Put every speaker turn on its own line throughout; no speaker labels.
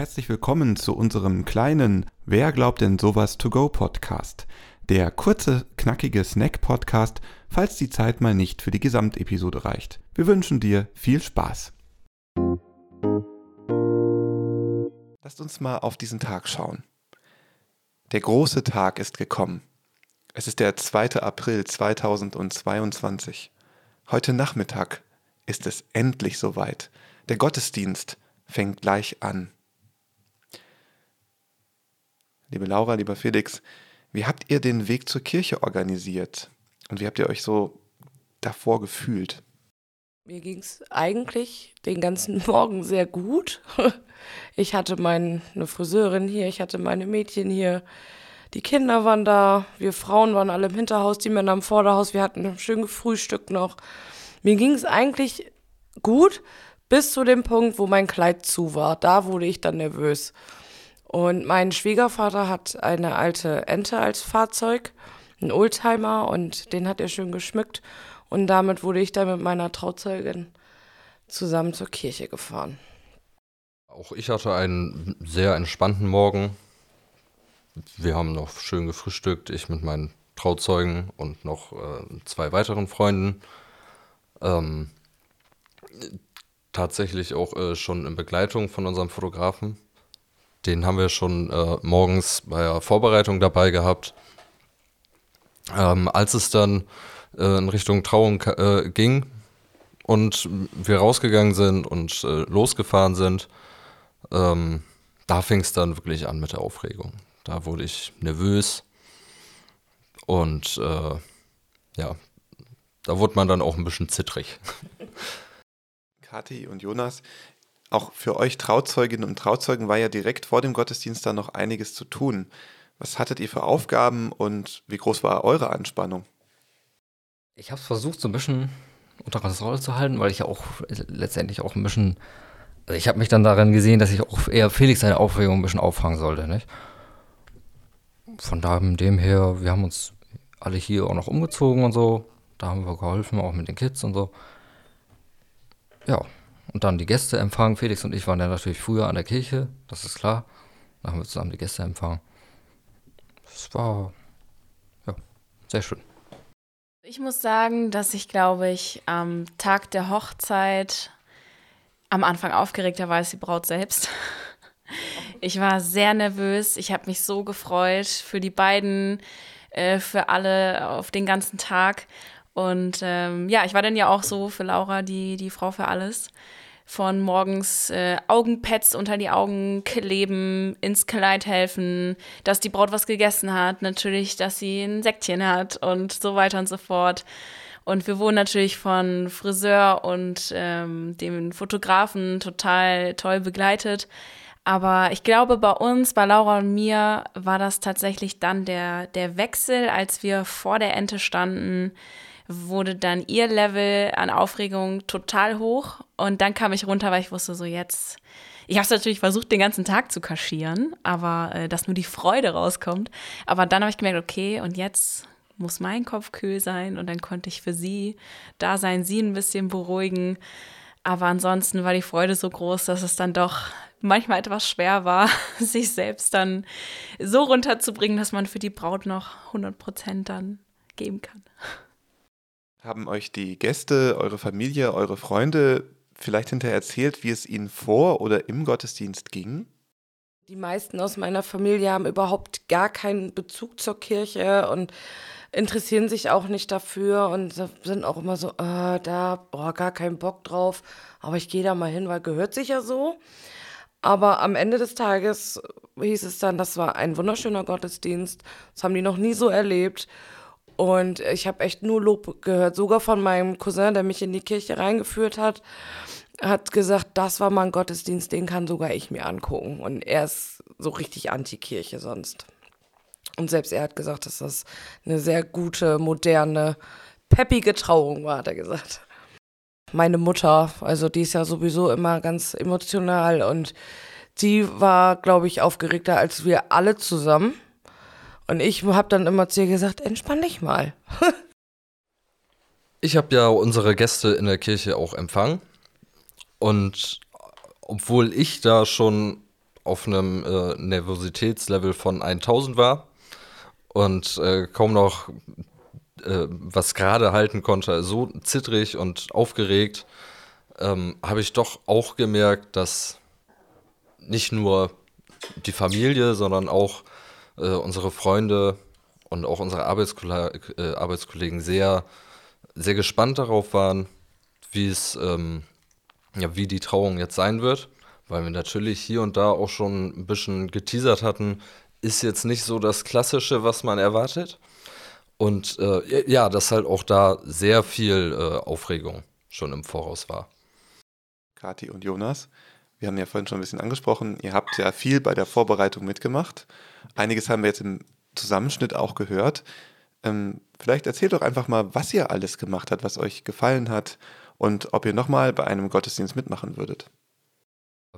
Herzlich willkommen zu unserem kleinen Wer glaubt denn sowas to go Podcast. Der kurze, knackige Snack-Podcast, falls die Zeit mal nicht für die Gesamtepisode reicht. Wir wünschen dir viel Spaß. Lasst uns mal auf diesen Tag schauen. Der große Tag ist gekommen. Es ist der 2. April 2022. Heute Nachmittag ist es endlich soweit. Der Gottesdienst fängt gleich an. Liebe Laura, lieber Felix, wie habt ihr den Weg zur Kirche organisiert? Und wie habt ihr euch so davor gefühlt?
Mir ging es eigentlich den ganzen Morgen sehr gut. Ich hatte meine Friseurin hier, ich hatte meine Mädchen hier, die Kinder waren da, wir Frauen waren alle im Hinterhaus, die Männer im Vorderhaus, wir hatten schön gefrühstückt noch. Mir ging es eigentlich gut, bis zu dem Punkt, wo mein Kleid zu war. Da wurde ich dann nervös. Und mein Schwiegervater hat eine alte Ente als Fahrzeug, einen Oldtimer, und den hat er schön geschmückt. Und damit wurde ich dann mit meiner Trauzeugin zusammen zur Kirche gefahren.
Auch ich hatte einen sehr entspannten Morgen. Wir haben noch schön gefrühstückt, ich mit meinen Trauzeugen und noch äh, zwei weiteren Freunden. Ähm, tatsächlich auch äh, schon in Begleitung von unserem Fotografen. Den haben wir schon äh, morgens bei der Vorbereitung dabei gehabt. Ähm, als es dann äh, in Richtung Trauung äh, ging und wir rausgegangen sind und äh, losgefahren sind, ähm, da fing es dann wirklich an mit der Aufregung. Da wurde ich nervös und äh, ja, da wurde man dann auch ein bisschen zittrig.
Kathi und Jonas, auch für euch Trauzeuginnen und Trauzeugen war ja direkt vor dem Gottesdienst dann noch einiges zu tun. Was hattet ihr für Aufgaben und wie groß war eure Anspannung?
Ich habe es versucht, so ein bisschen unter Kontrolle zu halten, weil ich ja auch letztendlich auch ein bisschen, also ich habe mich dann darin gesehen, dass ich auch eher Felix seine Aufregung ein bisschen auffangen sollte, nicht? Von dem her, wir haben uns alle hier auch noch umgezogen und so. Da haben wir geholfen, auch mit den Kids und so. Ja, und dann die Gäste empfangen. Felix und ich waren ja natürlich früher an der Kirche, das ist klar. Dann haben wir zusammen die Gäste empfangen. Das war, ja, sehr schön.
Ich muss sagen, dass ich, glaube ich, am Tag der Hochzeit am Anfang aufgeregter war als die Braut selbst. Ich war sehr nervös. Ich habe mich so gefreut für die beiden, äh, für alle auf den ganzen Tag. Und ähm, ja, ich war dann ja auch so für Laura die, die Frau für alles. Von morgens äh, Augenpads unter die Augen kleben, ins Kleid helfen, dass die Braut was gegessen hat, natürlich, dass sie ein Säckchen hat und so weiter und so fort. Und wir wurden natürlich von Friseur und ähm, dem Fotografen total toll begleitet. Aber ich glaube, bei uns, bei Laura und mir, war das tatsächlich dann der, der Wechsel, als wir vor der Ente standen wurde dann ihr Level an Aufregung total hoch und dann kam ich runter, weil ich wusste so jetzt. Ich habe es natürlich versucht, den ganzen Tag zu kaschieren, aber äh, dass nur die Freude rauskommt. Aber dann habe ich gemerkt, okay, und jetzt muss mein Kopf kühl sein und dann konnte ich für sie da sein, sie ein bisschen beruhigen. Aber ansonsten war die Freude so groß, dass es dann doch manchmal etwas schwer war, sich selbst dann so runterzubringen, dass man für die Braut noch 100 Prozent dann geben kann.
Haben euch die Gäste, eure Familie, eure Freunde vielleicht hinterher erzählt, wie es ihnen vor oder im Gottesdienst ging?
Die meisten aus meiner Familie haben überhaupt gar keinen Bezug zur Kirche und interessieren sich auch nicht dafür und sind auch immer so, äh, da, oh, gar keinen Bock drauf, aber ich gehe da mal hin, weil gehört sich ja so. Aber am Ende des Tages hieß es dann, das war ein wunderschöner Gottesdienst, das haben die noch nie so erlebt. Und ich habe echt nur Lob gehört. Sogar von meinem Cousin, der mich in die Kirche reingeführt hat, hat gesagt, das war mal ein Gottesdienst, den kann sogar ich mir angucken. Und er ist so richtig Anti-Kirche sonst. Und selbst er hat gesagt, dass das eine sehr gute, moderne, peppige Trauung war, hat er gesagt. Meine Mutter, also die ist ja sowieso immer ganz emotional und die war, glaube ich, aufgeregter als wir alle zusammen. Und ich habe dann immer zu ihr gesagt, entspann dich mal.
ich habe ja unsere Gäste in der Kirche auch empfangen. Und obwohl ich da schon auf einem äh, Nervositätslevel von 1000 war und äh, kaum noch äh, was gerade halten konnte, so zittrig und aufgeregt, ähm, habe ich doch auch gemerkt, dass nicht nur die Familie, sondern auch äh, unsere Freunde und auch unsere Arbeitskolle äh, Arbeitskollegen sehr, sehr gespannt darauf waren, wie es, ähm, ja, wie die Trauung jetzt sein wird, weil wir natürlich hier und da auch schon ein bisschen geteasert hatten, ist jetzt nicht so das Klassische, was man erwartet. Und äh, ja, dass halt auch da sehr viel äh, Aufregung schon im Voraus war.
Kati und Jonas, wir haben ja vorhin schon ein bisschen angesprochen, ihr habt ja viel bei der Vorbereitung mitgemacht. Einiges haben wir jetzt im Zusammenschnitt auch gehört. Ähm, vielleicht erzählt doch einfach mal, was ihr alles gemacht habt, was euch gefallen hat und ob ihr nochmal bei einem Gottesdienst mitmachen würdet.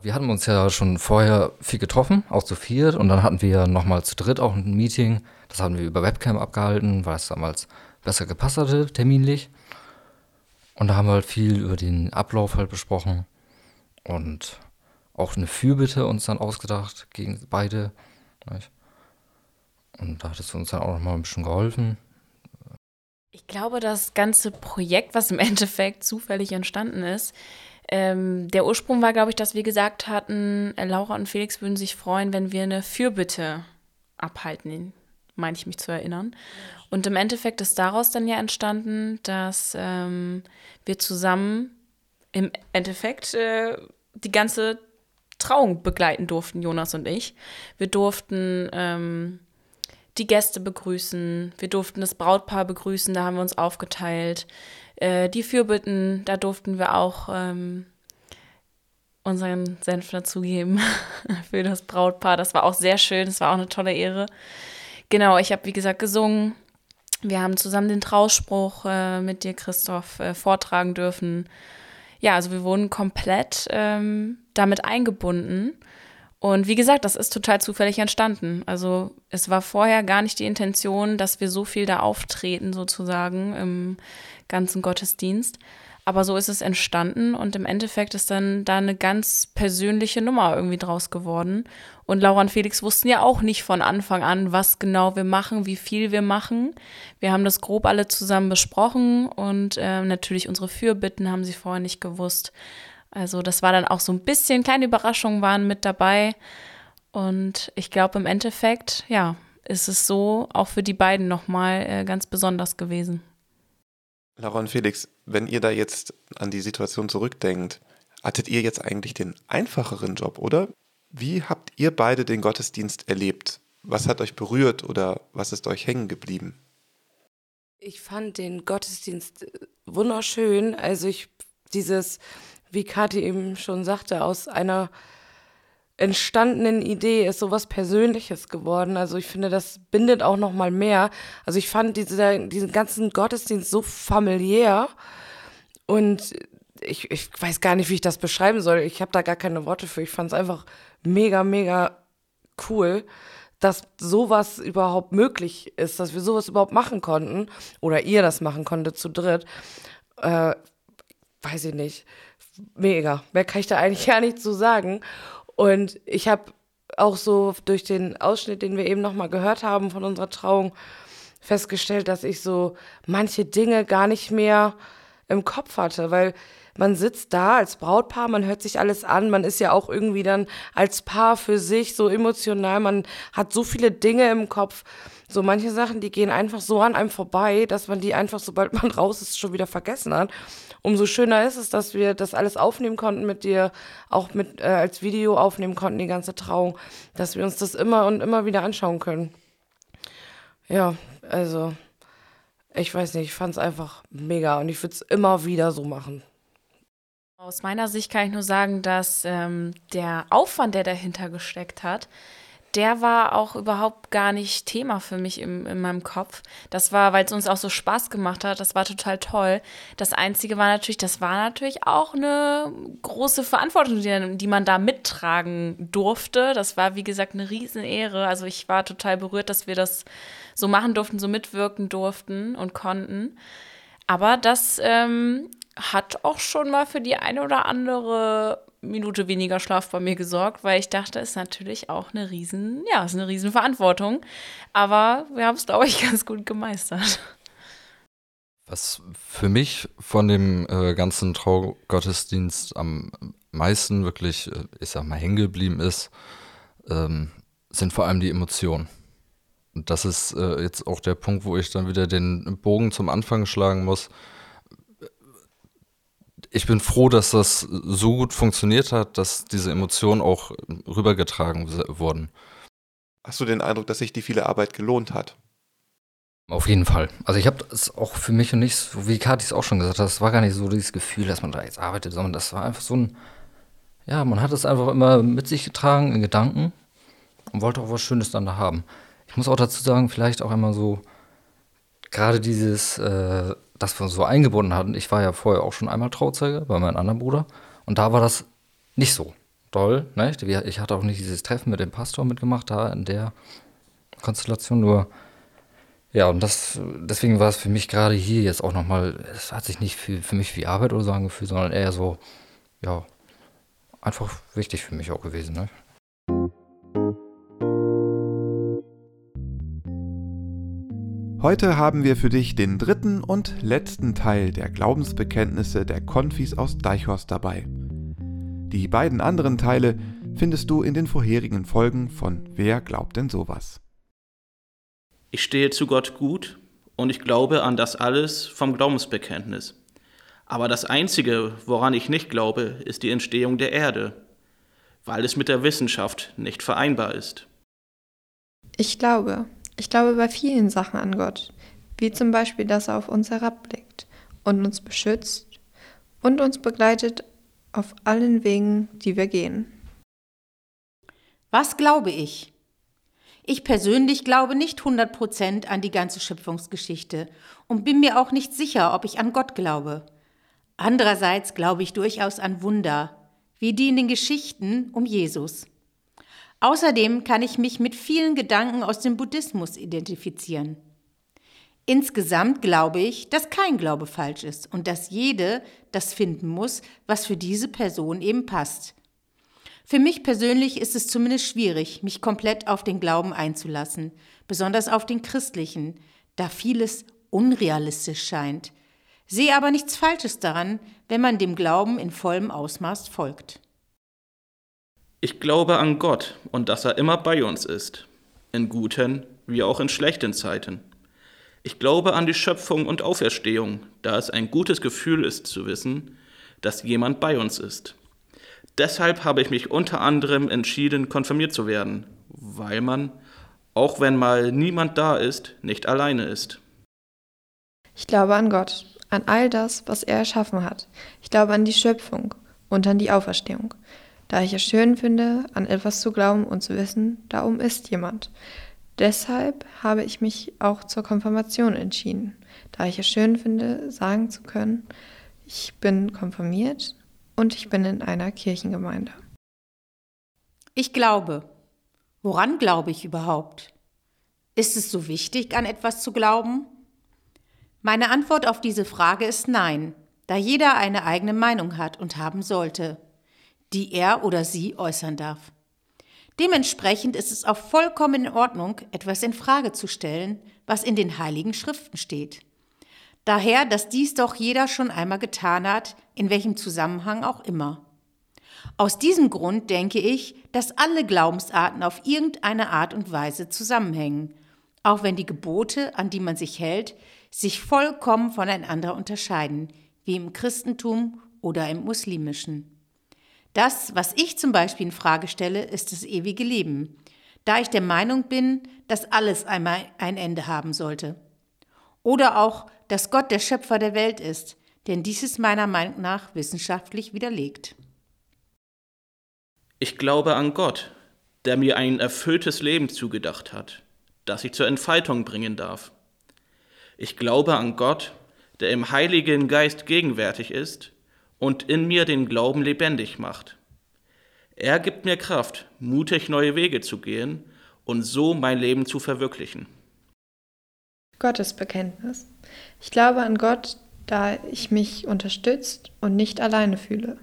Wir hatten uns ja schon vorher viel getroffen, auch zu viert, und dann hatten wir nochmal zu dritt auch ein Meeting. Das haben wir über Webcam abgehalten, weil es damals besser gepasst hatte, terminlich. Und da haben wir halt viel über den Ablauf halt besprochen und auch eine Fürbitte uns dann ausgedacht gegen beide. Und da hat es uns dann auch nochmal ein bisschen geholfen.
Ich glaube, das ganze Projekt, was im Endeffekt zufällig entstanden ist, ähm, der Ursprung war, glaube ich, dass wir gesagt hatten, äh, Laura und Felix würden sich freuen, wenn wir eine Fürbitte abhalten, meine ich mich zu erinnern. Und im Endeffekt ist daraus dann ja entstanden, dass ähm, wir zusammen im Endeffekt äh, die ganze Trauung begleiten durften, Jonas und ich. Wir durften ähm, die Gäste begrüßen, wir durften das Brautpaar begrüßen, da haben wir uns aufgeteilt. Äh, die Fürbitten, da durften wir auch ähm, unseren Senf dazugeben für das Brautpaar. Das war auch sehr schön, das war auch eine tolle Ehre. Genau, ich habe wie gesagt gesungen. Wir haben zusammen den Trauspruch äh, mit dir, Christoph, äh, vortragen dürfen. Ja, also wir wurden komplett ähm, damit eingebunden. Und wie gesagt, das ist total zufällig entstanden. Also es war vorher gar nicht die Intention, dass wir so viel da auftreten, sozusagen, im ganzen Gottesdienst. Aber so ist es entstanden und im Endeffekt ist dann da eine ganz persönliche Nummer irgendwie draus geworden. Und Laura und Felix wussten ja auch nicht von Anfang an, was genau wir machen, wie viel wir machen. Wir haben das grob alle zusammen besprochen und äh, natürlich unsere Fürbitten haben sie vorher nicht gewusst. Also das war dann auch so ein bisschen, kleine Überraschungen waren mit dabei. Und ich glaube im Endeffekt, ja, ist es so auch für die beiden nochmal äh, ganz besonders gewesen.
Laura Felix, wenn ihr da jetzt an die Situation zurückdenkt, hattet ihr jetzt eigentlich den einfacheren Job, oder? Wie habt ihr beide den Gottesdienst erlebt? Was hat euch berührt oder was ist euch hängen geblieben?
Ich fand den Gottesdienst äh, wunderschön. Also ich dieses, wie Kathi eben schon sagte, aus einer entstandenen Idee ist sowas Persönliches geworden. Also ich finde, das bindet auch noch mal mehr. Also ich fand diese, diesen ganzen Gottesdienst so familiär und ich, ich weiß gar nicht, wie ich das beschreiben soll. Ich habe da gar keine Worte für. Ich fand es einfach mega, mega cool, dass sowas überhaupt möglich ist, dass wir sowas überhaupt machen konnten oder ihr das machen konntet zu dritt. Äh, weiß ich nicht. Mega. Mehr kann ich da eigentlich gar nicht zu sagen. Und ich habe auch so durch den Ausschnitt, den wir eben nochmal gehört haben von unserer Trauung, festgestellt, dass ich so manche Dinge gar nicht mehr im Kopf hatte, weil man sitzt da als Brautpaar, man hört sich alles an, man ist ja auch irgendwie dann als Paar für sich so emotional, man hat so viele Dinge im Kopf, so manche Sachen, die gehen einfach so an einem vorbei, dass man die einfach, sobald man raus ist, schon wieder vergessen hat umso schöner ist es, dass wir das alles aufnehmen konnten mit dir, auch mit äh, als Video aufnehmen konnten, die ganze Trauung, dass wir uns das immer und immer wieder anschauen können. Ja, also ich weiß nicht, ich fand es einfach mega und ich würde es immer wieder so machen.
Aus meiner Sicht kann ich nur sagen, dass ähm, der Aufwand, der dahinter gesteckt hat, der war auch überhaupt gar nicht Thema für mich im, in meinem Kopf. Das war, weil es uns auch so Spaß gemacht hat, das war total toll. Das Einzige war natürlich, das war natürlich auch eine große Verantwortung, die, die man da mittragen durfte. Das war, wie gesagt, eine Riesenehre. Also ich war total berührt, dass wir das so machen durften, so mitwirken durften und konnten. Aber das ähm, hat auch schon mal für die eine oder andere Minute weniger Schlaf bei mir gesorgt, weil ich dachte, es ist natürlich auch eine riesen, ja, ist eine riesen Verantwortung. Aber wir haben es, glaube ich, ganz gut gemeistert.
Was für mich von dem äh, ganzen Traugottesdienst am meisten wirklich, äh, ich sag mal, hängen geblieben ist, ähm, sind vor allem die Emotionen. Und das ist äh, jetzt auch der Punkt, wo ich dann wieder den Bogen zum Anfang schlagen muss. Ich bin froh, dass das so gut funktioniert hat, dass diese Emotionen auch rübergetragen wurden.
Hast du den Eindruck, dass sich die viele Arbeit gelohnt hat?
Auf jeden Fall. Also ich habe es auch für mich und nicht, so wie Kathi es auch schon gesagt hat, es war gar nicht so dieses Gefühl, dass man da jetzt arbeitet, sondern das war einfach so ein, ja, man hat es einfach immer mit sich getragen in Gedanken und wollte auch was Schönes dann da haben. Ich muss auch dazu sagen, vielleicht auch immer so, gerade dieses, äh, dass wir so eingebunden hatten. Ich war ja vorher auch schon einmal Trauzeuge bei meinem anderen Bruder und da war das nicht so doll. Ne? Ich hatte auch nicht dieses Treffen mit dem Pastor mitgemacht, da in der Konstellation, nur ja, und das, deswegen war es für mich gerade hier jetzt auch nochmal, es hat sich nicht für, für mich wie Arbeit oder so angefühlt, sondern eher so, ja, einfach wichtig für mich auch gewesen. Ne?
Heute haben wir für dich den dritten und letzten Teil der Glaubensbekenntnisse der Konfis aus Deichhorst dabei. Die beiden anderen Teile findest du in den vorherigen Folgen von Wer glaubt denn sowas?
Ich stehe zu Gott gut und ich glaube an das alles vom Glaubensbekenntnis. Aber das Einzige, woran ich nicht glaube, ist die Entstehung der Erde, weil es mit der Wissenschaft nicht vereinbar ist.
Ich glaube. Ich glaube bei vielen Sachen an Gott, wie zum Beispiel, dass er auf uns herabblickt und uns beschützt und uns begleitet auf allen Wegen, die wir gehen.
Was glaube ich? Ich persönlich glaube nicht 100% an die ganze Schöpfungsgeschichte und bin mir auch nicht sicher, ob ich an Gott glaube. Andererseits glaube ich durchaus an Wunder, wie die in den Geschichten um Jesus. Außerdem kann ich mich mit vielen Gedanken aus dem Buddhismus identifizieren. Insgesamt glaube ich, dass kein Glaube falsch ist und dass jede das finden muss, was für diese Person eben passt. Für mich persönlich ist es zumindest schwierig, mich komplett auf den Glauben einzulassen, besonders auf den christlichen, da vieles unrealistisch scheint. Sehe aber nichts Falsches daran, wenn man dem Glauben in vollem Ausmaß folgt.
Ich glaube an Gott und dass er immer bei uns ist, in guten wie auch in schlechten Zeiten. Ich glaube an die Schöpfung und Auferstehung, da es ein gutes Gefühl ist zu wissen, dass jemand bei uns ist. Deshalb habe ich mich unter anderem entschieden, konfirmiert zu werden, weil man, auch wenn mal niemand da ist, nicht alleine ist.
Ich glaube an Gott, an all das, was er erschaffen hat. Ich glaube an die Schöpfung und an die Auferstehung. Da ich es schön finde, an etwas zu glauben und zu wissen, darum ist jemand. Deshalb habe ich mich auch zur Konfirmation entschieden, da ich es schön finde, sagen zu können, ich bin konfirmiert und ich bin in einer Kirchengemeinde.
Ich glaube. Woran glaube ich überhaupt? Ist es so wichtig, an etwas zu glauben? Meine Antwort auf diese Frage ist nein, da jeder eine eigene Meinung hat und haben sollte, die er oder sie äußern darf. Dementsprechend ist es auch vollkommen in Ordnung, etwas in Frage zu stellen, was in den heiligen Schriften steht. Daher, dass dies doch jeder schon einmal getan hat, in welchem Zusammenhang auch immer. Aus diesem Grund denke ich, dass alle Glaubensarten auf irgendeine Art und Weise zusammenhängen, auch wenn die Gebote, an die man sich hält, sich vollkommen voneinander unterscheiden, wie im Christentum oder im Muslimischen. Das, was ich zum Beispiel in Frage stelle, ist das ewige Leben, da ich der Meinung bin, dass alles einmal ein Ende haben sollte. Oder auch, dass Gott der Schöpfer der Welt ist, denn dies ist meiner Meinung nach wissenschaftlich widerlegt.
Ich glaube an Gott, der mir ein erfülltes Leben zugedacht hat, das ich zur Entfaltung bringen darf. Ich glaube an Gott, der im Heiligen Geist gegenwärtig ist und in mir den Glauben lebendig macht. Er gibt mir Kraft, mutig neue Wege zu gehen und so mein Leben zu verwirklichen.
Gottesbekenntnis. Ich glaube an Gott, da ich mich unterstützt und nicht alleine fühle.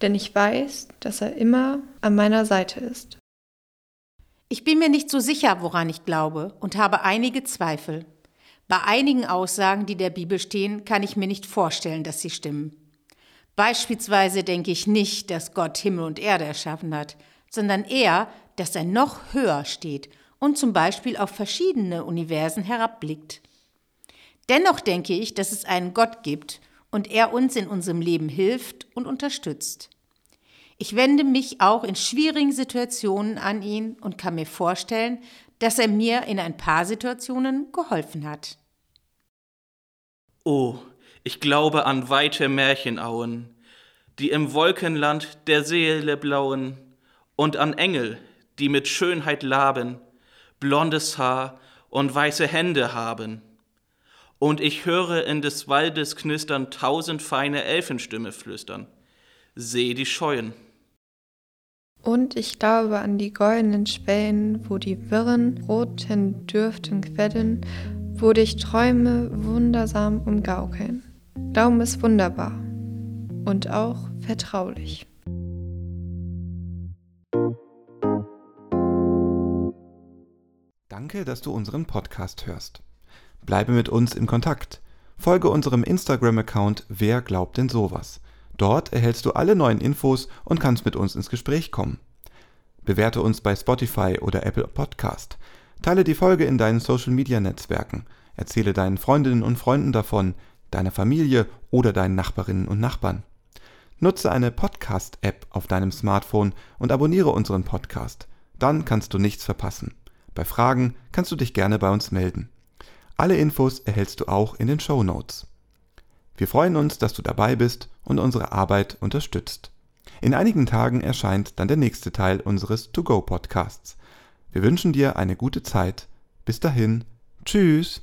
denn ich weiß, dass er immer an meiner Seite ist.
Ich bin mir nicht so sicher, woran ich glaube und habe einige Zweifel. Bei einigen Aussagen, die der Bibel stehen, kann ich mir nicht vorstellen, dass sie stimmen. Beispielsweise denke ich nicht, dass Gott Himmel und Erde erschaffen hat, sondern eher, dass er noch höher steht und zum Beispiel auf verschiedene Universen herabblickt. Dennoch denke ich, dass es einen Gott gibt und er uns in unserem Leben hilft und unterstützt. Ich wende mich auch in schwierigen Situationen an ihn und kann mir vorstellen, dass er mir in ein paar Situationen geholfen hat.
Oh, ich glaube an weite Märchenauen, die im Wolkenland der Seele blauen, und an Engel, die mit Schönheit laben, blondes Haar und weiße Hände haben. Und ich höre in des Waldes Knistern tausend feine Elfenstimme flüstern. Seh die Scheuen.
Und ich glaube an die goldenen Spähen, wo die wirren, roten dürften quellen, wo dich Träume wundersam umgaukeln. Glauben ist wunderbar und auch vertraulich.
Danke, dass du unseren Podcast hörst. Bleibe mit uns im Kontakt. Folge unserem Instagram-Account Wer glaubt denn sowas? Dort erhältst du alle neuen Infos und kannst mit uns ins Gespräch kommen. Bewerte uns bei Spotify oder Apple Podcast. Teile die Folge in deinen Social-Media-Netzwerken. Erzähle deinen Freundinnen und Freunden davon, deiner Familie oder deinen Nachbarinnen und Nachbarn. Nutze eine Podcast-App auf deinem Smartphone und abonniere unseren Podcast. Dann kannst du nichts verpassen. Bei Fragen kannst du dich gerne bei uns melden. Alle Infos erhältst du auch in den Show Notes. Wir freuen uns, dass du dabei bist und unsere Arbeit unterstützt. In einigen Tagen erscheint dann der nächste Teil unseres To-Go-Podcasts. Wir wünschen dir eine gute Zeit. Bis dahin. Tschüss.